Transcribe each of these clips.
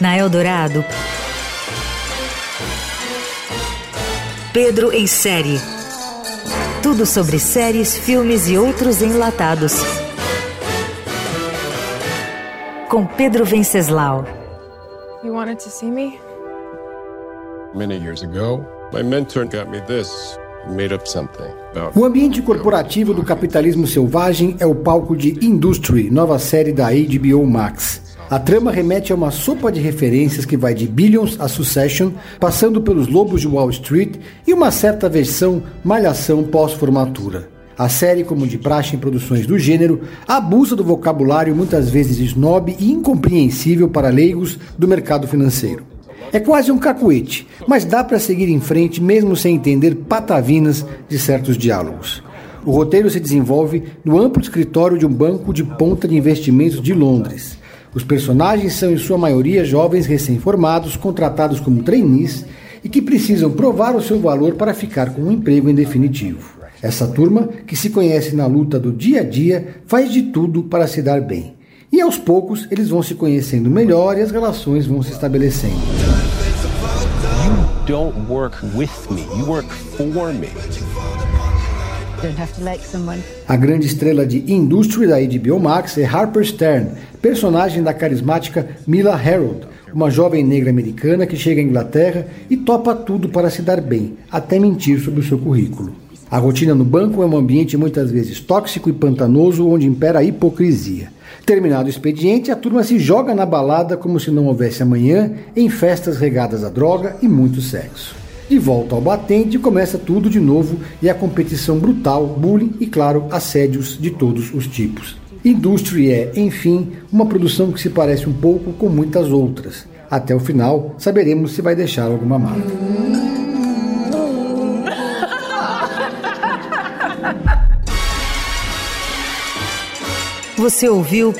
Na Eldorado, Pedro em série. Tudo sobre séries, filmes e outros enlatados. Com Pedro Venceslau. You wanted to see me? Many years ago, my mentor got me this. O ambiente corporativo do capitalismo selvagem é o palco de Industry, nova série da HBO Max. A trama remete a uma sopa de referências que vai de Billions a Succession, passando pelos lobos de Wall Street e uma certa versão malhação pós-formatura. A série, como de praxe em produções do gênero, abusa do vocabulário muitas vezes snob e incompreensível para leigos do mercado financeiro. É quase um cacuete, mas dá para seguir em frente mesmo sem entender patavinas de certos diálogos. O roteiro se desenvolve no amplo escritório de um banco de ponta de investimentos de Londres. Os personagens são, em sua maioria, jovens recém-formados, contratados como trainees e que precisam provar o seu valor para ficar com um emprego em definitivo. Essa turma, que se conhece na luta do dia a dia, faz de tudo para se dar bem. E aos poucos eles vão se conhecendo melhor e as relações vão se estabelecendo. don't work with me, you work for me. A grande estrela de Industry da HBO Max é Harper Stern, personagem da carismática Mila Harold, uma jovem negra americana que chega à Inglaterra e topa tudo para se dar bem, até mentir sobre o seu currículo. A rotina no banco é um ambiente muitas vezes tóxico e pantanoso onde impera a hipocrisia. Terminado o expediente, a turma se joga na balada como se não houvesse amanhã, em festas regadas a droga e muito sexo. De volta ao batente, começa tudo de novo e a competição brutal, bullying e, claro, assédios de todos os tipos. Industry é, enfim, uma produção que se parece um pouco com muitas outras. Até o final, saberemos se vai deixar alguma marca. Você ouviu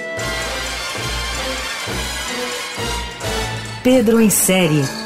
Pedro em série.